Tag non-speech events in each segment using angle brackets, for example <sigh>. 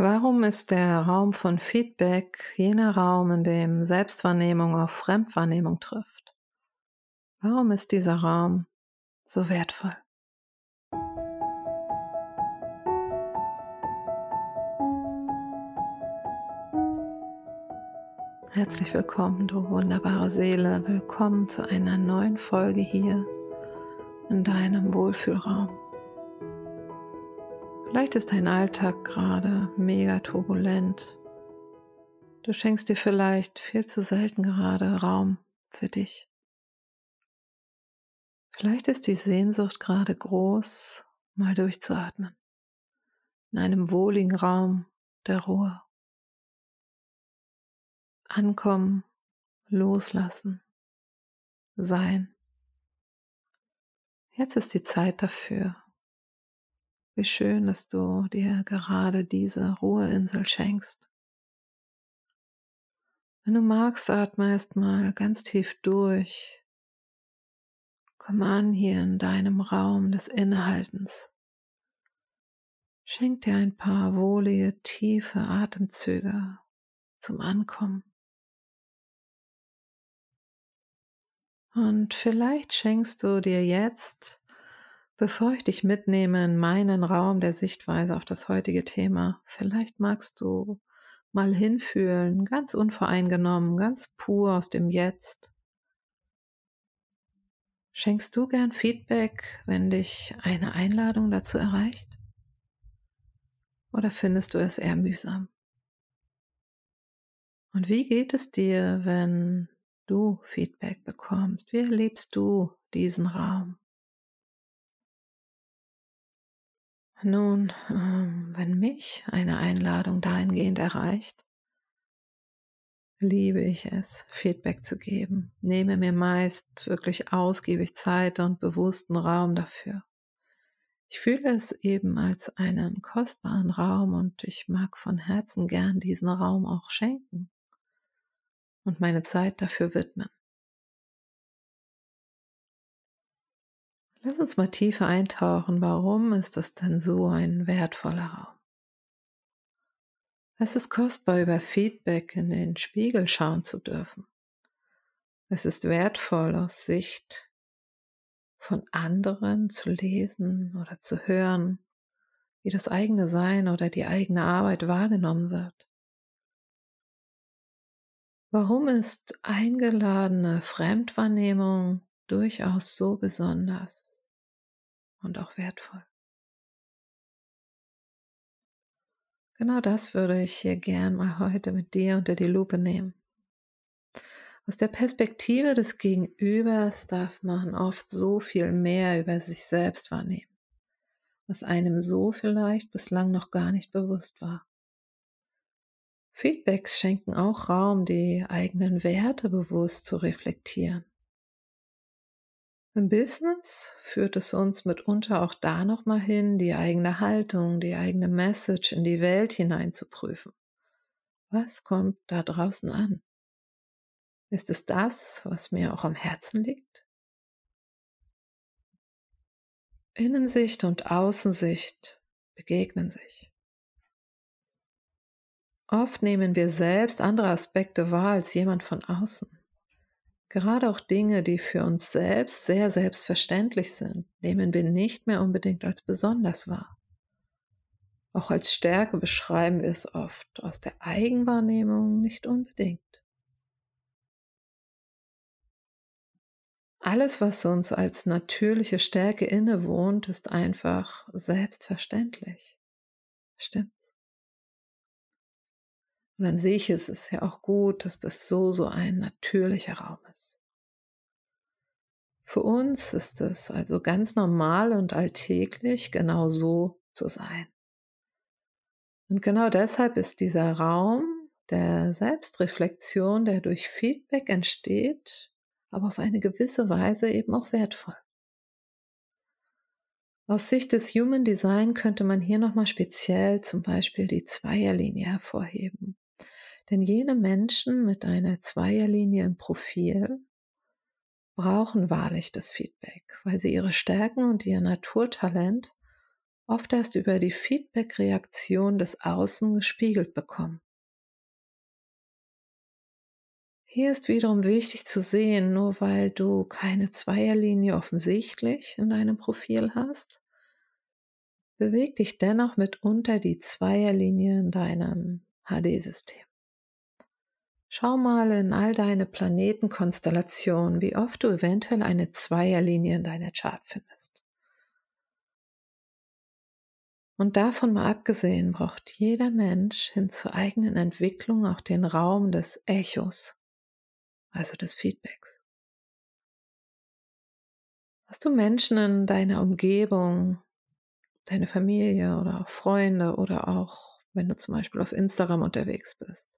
Warum ist der Raum von Feedback jener Raum, in dem Selbstwahrnehmung auf Fremdwahrnehmung trifft? Warum ist dieser Raum so wertvoll? Herzlich willkommen, du wunderbare Seele. Willkommen zu einer neuen Folge hier in deinem Wohlfühlraum. Vielleicht ist dein Alltag gerade mega turbulent. Du schenkst dir vielleicht viel zu selten gerade Raum für dich. Vielleicht ist die Sehnsucht gerade groß, mal durchzuatmen. In einem wohligen Raum der Ruhe. Ankommen, loslassen, sein. Jetzt ist die Zeit dafür. Wie schön, dass du dir gerade diese Ruheinsel schenkst. Wenn du magst, atme erstmal ganz tief durch. Komm an hier in deinem Raum des Innehaltens. Schenk dir ein paar wohlige, tiefe Atemzüge zum Ankommen. Und vielleicht schenkst du dir jetzt Bevor ich dich mitnehme in meinen Raum der Sichtweise auf das heutige Thema, vielleicht magst du mal hinfühlen, ganz unvoreingenommen, ganz pur aus dem Jetzt. Schenkst du gern Feedback, wenn dich eine Einladung dazu erreicht? Oder findest du es eher mühsam? Und wie geht es dir, wenn du Feedback bekommst? Wie erlebst du diesen Raum? Nun, ähm, wenn mich eine Einladung dahingehend erreicht, liebe ich es, Feedback zu geben, nehme mir meist wirklich ausgiebig Zeit und bewussten Raum dafür. Ich fühle es eben als einen kostbaren Raum und ich mag von Herzen gern diesen Raum auch schenken und meine Zeit dafür widmen. Lass uns mal tiefer eintauchen. Warum ist das denn so ein wertvoller Raum? Es ist kostbar, über Feedback in den Spiegel schauen zu dürfen. Es ist wertvoll, aus Sicht von anderen zu lesen oder zu hören, wie das eigene Sein oder die eigene Arbeit wahrgenommen wird. Warum ist eingeladene Fremdwahrnehmung durchaus so besonders und auch wertvoll. Genau das würde ich hier gern mal <laughs> heute mit dir unter die Lupe nehmen. Aus der Perspektive des Gegenübers darf man oft so viel mehr über sich selbst wahrnehmen, was einem so vielleicht bislang noch gar nicht bewusst war. Feedbacks schenken auch Raum, die eigenen Werte bewusst zu reflektieren im Business führt es uns mitunter auch da nochmal hin, die eigene Haltung, die eigene Message in die Welt hinein zu prüfen. Was kommt da draußen an? Ist es das, was mir auch am Herzen liegt? Innensicht und Außensicht begegnen sich. Oft nehmen wir selbst andere Aspekte wahr als jemand von außen. Gerade auch Dinge, die für uns selbst sehr selbstverständlich sind, nehmen wir nicht mehr unbedingt als besonders wahr. Auch als Stärke beschreiben wir es oft, aus der Eigenwahrnehmung nicht unbedingt. Alles, was uns als natürliche Stärke innewohnt, ist einfach selbstverständlich. Stimmt's? Und an sich ist es ja auch gut, dass das so, so ein natürlicher Raum ist. Für uns ist es also ganz normal und alltäglich, genau so zu sein. Und genau deshalb ist dieser Raum der Selbstreflexion, der durch Feedback entsteht, aber auf eine gewisse Weise eben auch wertvoll. Aus Sicht des Human Design könnte man hier nochmal speziell zum Beispiel die Zweierlinie hervorheben. Denn jene Menschen mit einer Zweierlinie im Profil brauchen wahrlich das Feedback, weil sie ihre Stärken und ihr Naturtalent oft erst über die Feedback-Reaktion des Außen gespiegelt bekommen. Hier ist wiederum wichtig zu sehen, nur weil du keine Zweierlinie offensichtlich in deinem Profil hast, beweg dich dennoch mitunter die Zweierlinie in deinem HD-System. Schau mal in all deine Planetenkonstellationen, wie oft du eventuell eine Zweierlinie in deiner Chart findest. Und davon mal abgesehen braucht jeder Mensch hin zur eigenen Entwicklung auch den Raum des Echos, also des Feedbacks. Hast du Menschen in deiner Umgebung, deine Familie oder auch Freunde oder auch wenn du zum Beispiel auf Instagram unterwegs bist,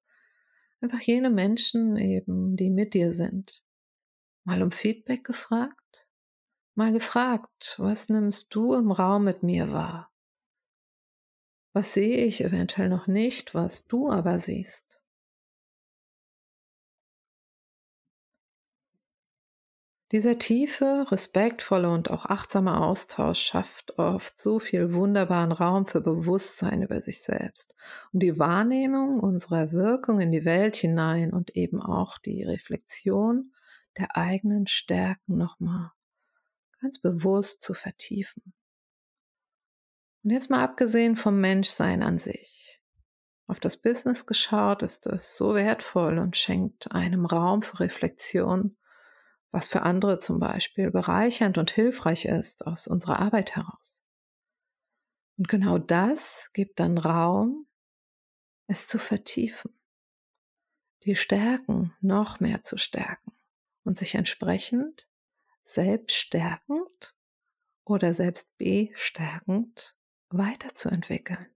einfach jene Menschen eben, die mit dir sind, mal um Feedback gefragt, mal gefragt, was nimmst du im Raum mit mir wahr? Was sehe ich eventuell noch nicht, was du aber siehst? Dieser tiefe, respektvolle und auch achtsame Austausch schafft oft so viel wunderbaren Raum für Bewusstsein über sich selbst, um die Wahrnehmung unserer Wirkung in die Welt hinein und eben auch die Reflexion der eigenen Stärken nochmal ganz bewusst zu vertiefen. Und jetzt mal abgesehen vom Menschsein an sich. Auf das Business geschaut ist es so wertvoll und schenkt einem Raum für Reflexion was für andere zum Beispiel bereichernd und hilfreich ist aus unserer Arbeit heraus. Und genau das gibt dann Raum, es zu vertiefen, die Stärken noch mehr zu stärken und sich entsprechend selbst stärkend oder selbst bestärkend weiterzuentwickeln.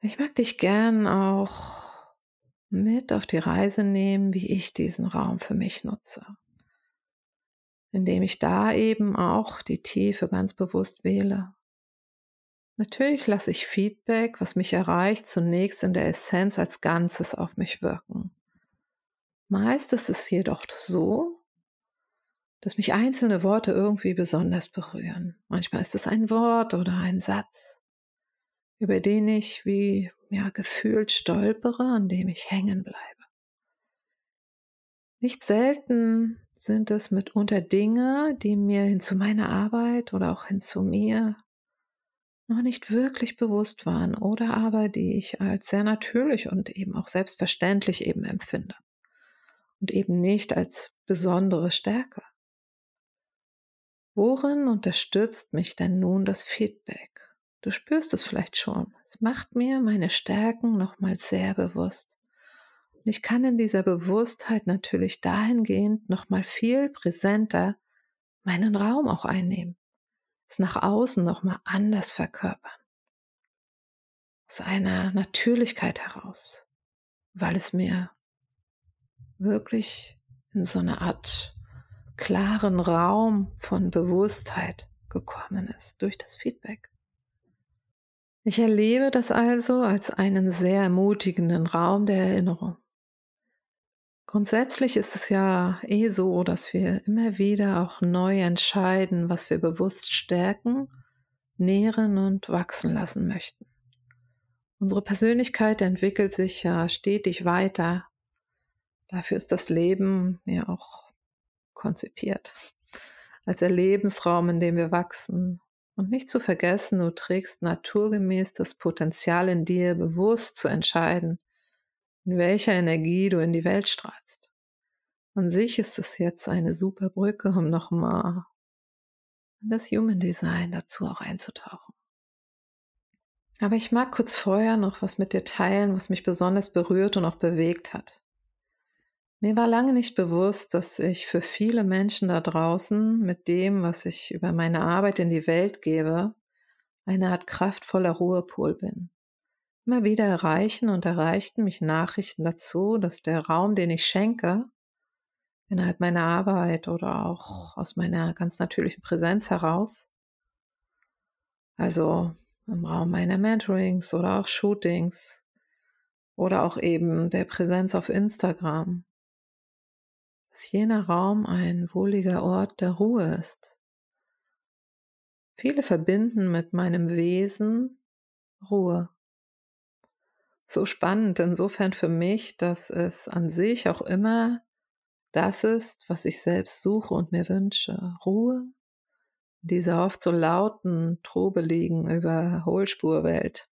Ich mag dich gern auch mit auf die Reise nehmen, wie ich diesen Raum für mich nutze. Indem ich da eben auch die Tiefe ganz bewusst wähle. Natürlich lasse ich Feedback, was mich erreicht, zunächst in der Essenz als Ganzes auf mich wirken. Meist ist es jedoch so, dass mich einzelne Worte irgendwie besonders berühren. Manchmal ist es ein Wort oder ein Satz, über den ich wie ja, gefühlt stolpere, an dem ich hängen bleibe. Nicht selten sind es mitunter Dinge, die mir hin zu meiner Arbeit oder auch hin zu mir noch nicht wirklich bewusst waren oder aber die ich als sehr natürlich und eben auch selbstverständlich eben empfinde und eben nicht als besondere Stärke. Worin unterstützt mich denn nun das Feedback? Du spürst es vielleicht schon. Es macht mir meine Stärken nochmal sehr bewusst. Und ich kann in dieser Bewusstheit natürlich dahingehend nochmal viel präsenter meinen Raum auch einnehmen. Es nach außen nochmal anders verkörpern. Aus einer Natürlichkeit heraus. Weil es mir wirklich in so eine Art klaren Raum von Bewusstheit gekommen ist durch das Feedback. Ich erlebe das also als einen sehr ermutigenden Raum der Erinnerung. Grundsätzlich ist es ja eh so, dass wir immer wieder auch neu entscheiden, was wir bewusst stärken, nähren und wachsen lassen möchten. Unsere Persönlichkeit entwickelt sich ja stetig weiter. Dafür ist das Leben ja auch konzipiert. Als Erlebensraum, in dem wir wachsen, und nicht zu vergessen, du trägst naturgemäß das Potenzial in dir, bewusst zu entscheiden, in welcher Energie du in die Welt strahlst. An sich ist es jetzt eine super Brücke, um nochmal in das Human Design dazu auch einzutauchen. Aber ich mag kurz vorher noch was mit dir teilen, was mich besonders berührt und auch bewegt hat. Mir war lange nicht bewusst, dass ich für viele Menschen da draußen mit dem, was ich über meine Arbeit in die Welt gebe, eine Art kraftvoller Ruhepol bin. Immer wieder erreichen und erreichten mich Nachrichten dazu, dass der Raum, den ich schenke, innerhalb meiner Arbeit oder auch aus meiner ganz natürlichen Präsenz heraus, also im Raum meiner Mentorings oder auch Shootings oder auch eben der Präsenz auf Instagram, dass jener Raum ein wohliger Ort der Ruhe ist. Viele verbinden mit meinem Wesen Ruhe. So spannend insofern für mich, dass es an sich auch immer das ist, was ich selbst suche und mir wünsche. Ruhe, diese oft so lauten, trubeligen Überholspurwelt.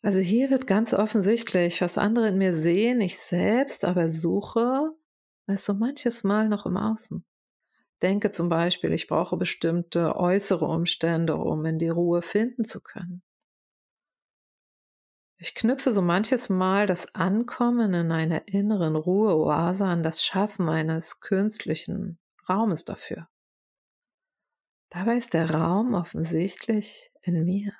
Also hier wird ganz offensichtlich, was andere in mir sehen, ich selbst aber suche, es so manches Mal noch im Außen. Denke zum Beispiel, ich brauche bestimmte äußere Umstände, um in die Ruhe finden zu können. Ich knüpfe so manches Mal das Ankommen in einer inneren Ruheoase an das Schaffen eines künstlichen Raumes dafür. Dabei ist der Raum offensichtlich in mir.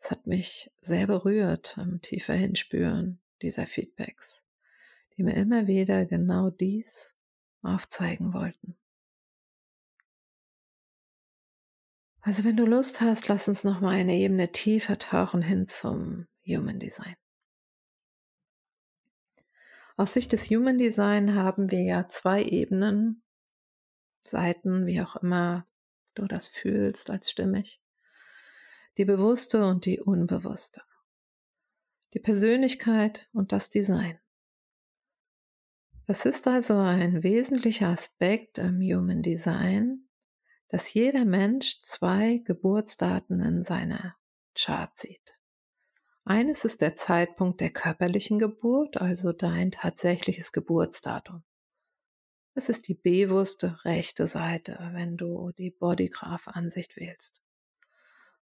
Es hat mich sehr berührt im tiefer Hinspüren dieser Feedbacks, die mir immer wieder genau dies aufzeigen wollten. Also wenn du Lust hast, lass uns noch mal eine Ebene tiefer tauchen hin zum Human Design. Aus Sicht des Human Design haben wir ja zwei Ebenen, Seiten, wie auch immer du das fühlst als stimmig die bewusste und die unbewusste, die Persönlichkeit und das Design. Das ist also ein wesentlicher Aspekt im Human Design, dass jeder Mensch zwei Geburtsdaten in seiner Chart sieht. Eines ist der Zeitpunkt der körperlichen Geburt, also dein tatsächliches Geburtsdatum. Das ist die bewusste rechte Seite, wenn du die Bodygraph-Ansicht wählst.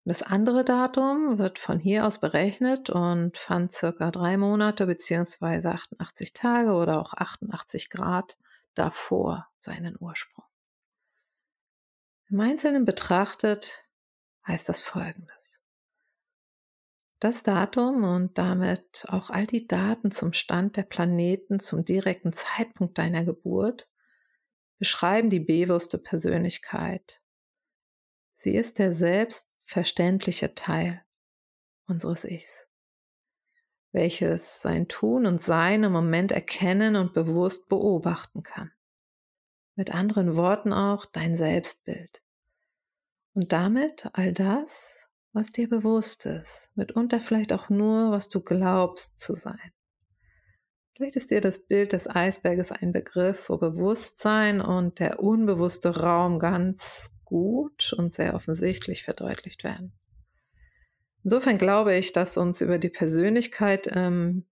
Das andere Datum wird von hier aus berechnet und fand circa drei Monate beziehungsweise 88 Tage oder auch 88 Grad davor seinen Ursprung. Im Einzelnen betrachtet heißt das Folgendes. Das Datum und damit auch all die Daten zum Stand der Planeten zum direkten Zeitpunkt deiner Geburt beschreiben die bewusste Persönlichkeit. Sie ist der selbst verständliche Teil unseres Ichs, welches sein Tun und Sein im Moment erkennen und bewusst beobachten kann. Mit anderen Worten auch dein Selbstbild. Und damit all das, was dir bewusst ist, mitunter vielleicht auch nur, was du glaubst zu sein. Vielleicht ist dir das Bild des Eisberges ein Begriff, wo Bewusstsein und der unbewusste Raum ganz gut und sehr offensichtlich verdeutlicht werden. Insofern glaube ich, dass uns über die Persönlichkeit im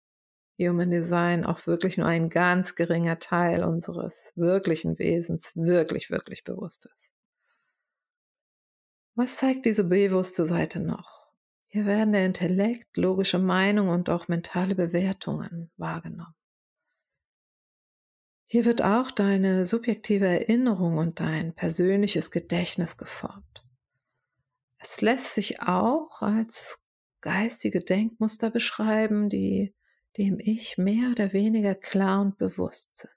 Human Design auch wirklich nur ein ganz geringer Teil unseres wirklichen Wesens wirklich, wirklich bewusst ist. Was zeigt diese bewusste Seite noch? Hier werden der Intellekt, logische Meinung und auch mentale Bewertungen wahrgenommen. Hier wird auch deine subjektive Erinnerung und dein persönliches Gedächtnis geformt. Es lässt sich auch als geistige Denkmuster beschreiben, die dem Ich mehr oder weniger klar und bewusst sind.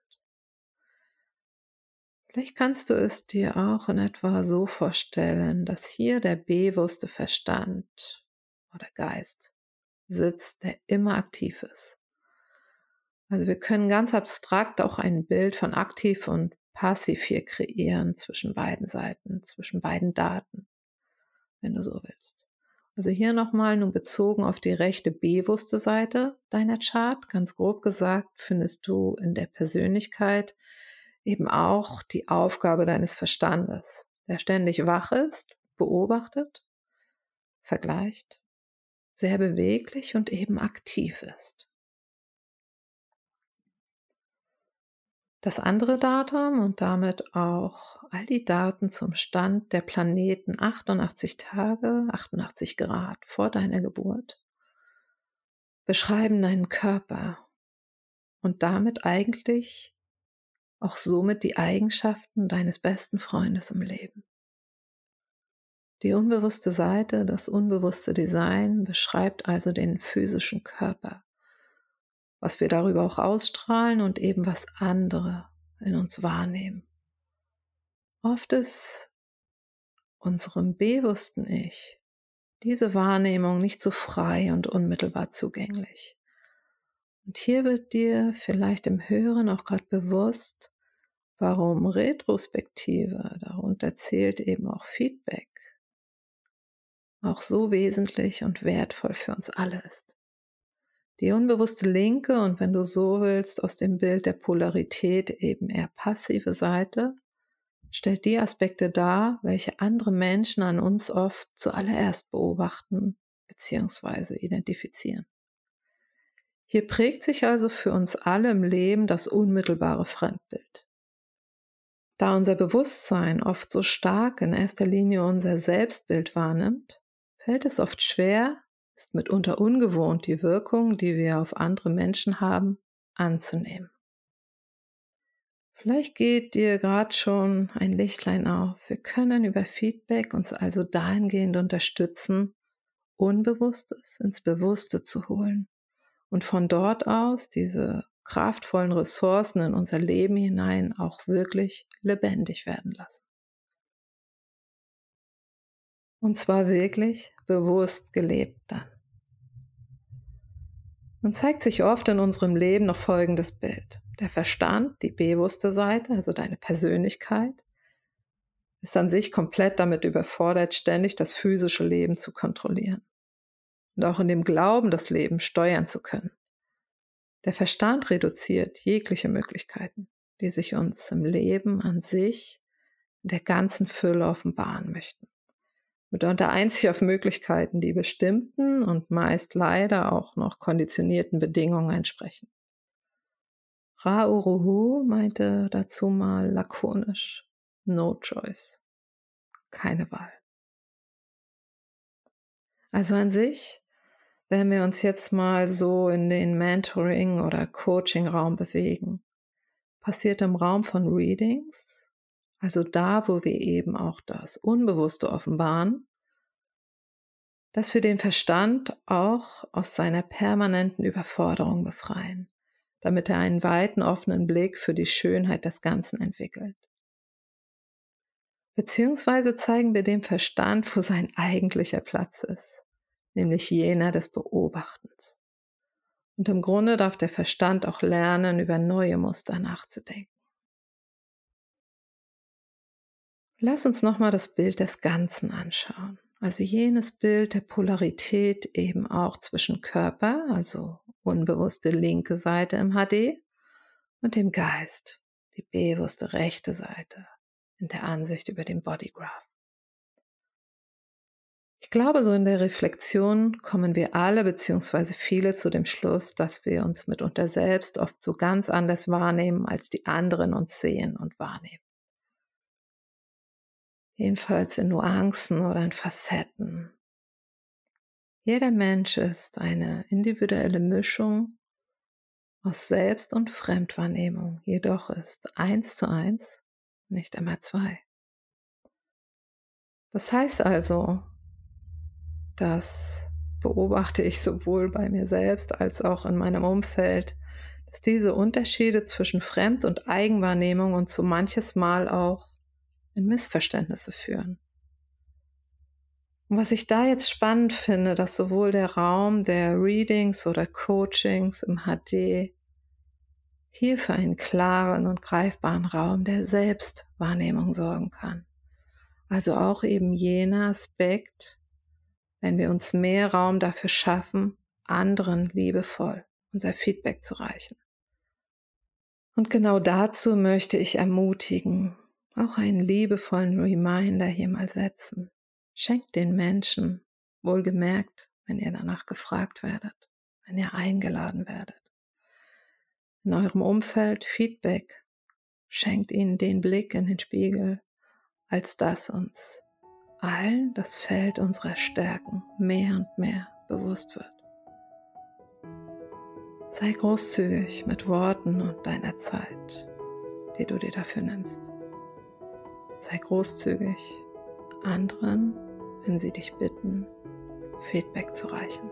Vielleicht kannst du es dir auch in etwa so vorstellen, dass hier der bewusste Verstand oder Geist sitzt, der immer aktiv ist. Also wir können ganz abstrakt auch ein Bild von aktiv und passiv hier kreieren zwischen beiden Seiten, zwischen beiden Daten, wenn du so willst. Also hier nochmal nun bezogen auf die rechte bewusste Seite deiner Chart, ganz grob gesagt, findest du in der Persönlichkeit eben auch die Aufgabe deines Verstandes, der ständig wach ist, beobachtet, vergleicht, sehr beweglich und eben aktiv ist. Das andere Datum und damit auch all die Daten zum Stand der Planeten 88 Tage, 88 Grad vor deiner Geburt beschreiben deinen Körper und damit eigentlich auch somit die Eigenschaften deines besten Freundes im Leben. Die unbewusste Seite, das unbewusste Design beschreibt also den physischen Körper was wir darüber auch ausstrahlen und eben was andere in uns wahrnehmen. Oft ist unserem bewussten Ich diese Wahrnehmung nicht so frei und unmittelbar zugänglich. Und hier wird dir vielleicht im Hören auch gerade bewusst, warum Retrospektive, darunter zählt eben auch Feedback, auch so wesentlich und wertvoll für uns alle ist. Die unbewusste linke und wenn du so willst, aus dem Bild der Polarität eben eher passive Seite, stellt die Aspekte dar, welche andere Menschen an uns oft zuallererst beobachten bzw. identifizieren. Hier prägt sich also für uns alle im Leben das unmittelbare Fremdbild. Da unser Bewusstsein oft so stark in erster Linie unser Selbstbild wahrnimmt, fällt es oft schwer, ist mitunter ungewohnt, die Wirkung, die wir auf andere Menschen haben, anzunehmen. Vielleicht geht dir gerade schon ein Lichtlein auf. Wir können über Feedback uns also dahingehend unterstützen, Unbewusstes ins Bewusste zu holen und von dort aus diese kraftvollen Ressourcen in unser Leben hinein auch wirklich lebendig werden lassen. Und zwar wirklich bewusst gelebt dann. Nun zeigt sich oft in unserem Leben noch folgendes Bild. Der Verstand, die bewusste Seite, also deine Persönlichkeit, ist an sich komplett damit überfordert, ständig das physische Leben zu kontrollieren und auch in dem Glauben, das Leben steuern zu können. Der Verstand reduziert jegliche Möglichkeiten, die sich uns im Leben an sich in der ganzen Fülle offenbaren möchten mitunter einzig auf Möglichkeiten, die bestimmten und meist leider auch noch konditionierten Bedingungen entsprechen. Ra-Uruhu meinte dazu mal lakonisch, no choice, keine Wahl. Also an sich, wenn wir uns jetzt mal so in den Mentoring- oder Coaching-Raum bewegen, passiert im Raum von Readings also da, wo wir eben auch das Unbewusste offenbaren, dass wir den Verstand auch aus seiner permanenten Überforderung befreien, damit er einen weiten offenen Blick für die Schönheit des Ganzen entwickelt. Beziehungsweise zeigen wir dem Verstand, wo sein eigentlicher Platz ist, nämlich jener des Beobachtens. Und im Grunde darf der Verstand auch lernen, über neue Muster nachzudenken. Lass uns nochmal das Bild des Ganzen anschauen. Also jenes Bild der Polarität eben auch zwischen Körper, also unbewusste linke Seite im HD, und dem Geist, die bewusste rechte Seite in der Ansicht über den Bodygraph. Ich glaube, so in der Reflexion kommen wir alle beziehungsweise viele zu dem Schluss, dass wir uns mitunter selbst oft so ganz anders wahrnehmen, als die anderen uns sehen und wahrnehmen jedenfalls in Nuancen oder in Facetten. Jeder Mensch ist eine individuelle Mischung aus Selbst- und Fremdwahrnehmung, jedoch ist eins zu eins nicht immer zwei. Das heißt also, das beobachte ich sowohl bei mir selbst als auch in meinem Umfeld, dass diese Unterschiede zwischen Fremd- und Eigenwahrnehmung und so manches Mal auch in Missverständnisse führen. Und was ich da jetzt spannend finde, dass sowohl der Raum der Readings oder Coachings im HD hier für einen klaren und greifbaren Raum der Selbstwahrnehmung sorgen kann. Also auch eben jener Aspekt, wenn wir uns mehr Raum dafür schaffen, anderen liebevoll unser Feedback zu reichen. Und genau dazu möchte ich ermutigen, auch einen liebevollen Reminder hier mal setzen. Schenkt den Menschen, wohlgemerkt, wenn ihr danach gefragt werdet, wenn ihr eingeladen werdet. In eurem Umfeld Feedback. Schenkt ihnen den Blick in den Spiegel, als dass uns allen das Feld unserer Stärken mehr und mehr bewusst wird. Sei großzügig mit Worten und deiner Zeit, die du dir dafür nimmst. Sei großzügig anderen, wenn sie dich bitten, Feedback zu reichen.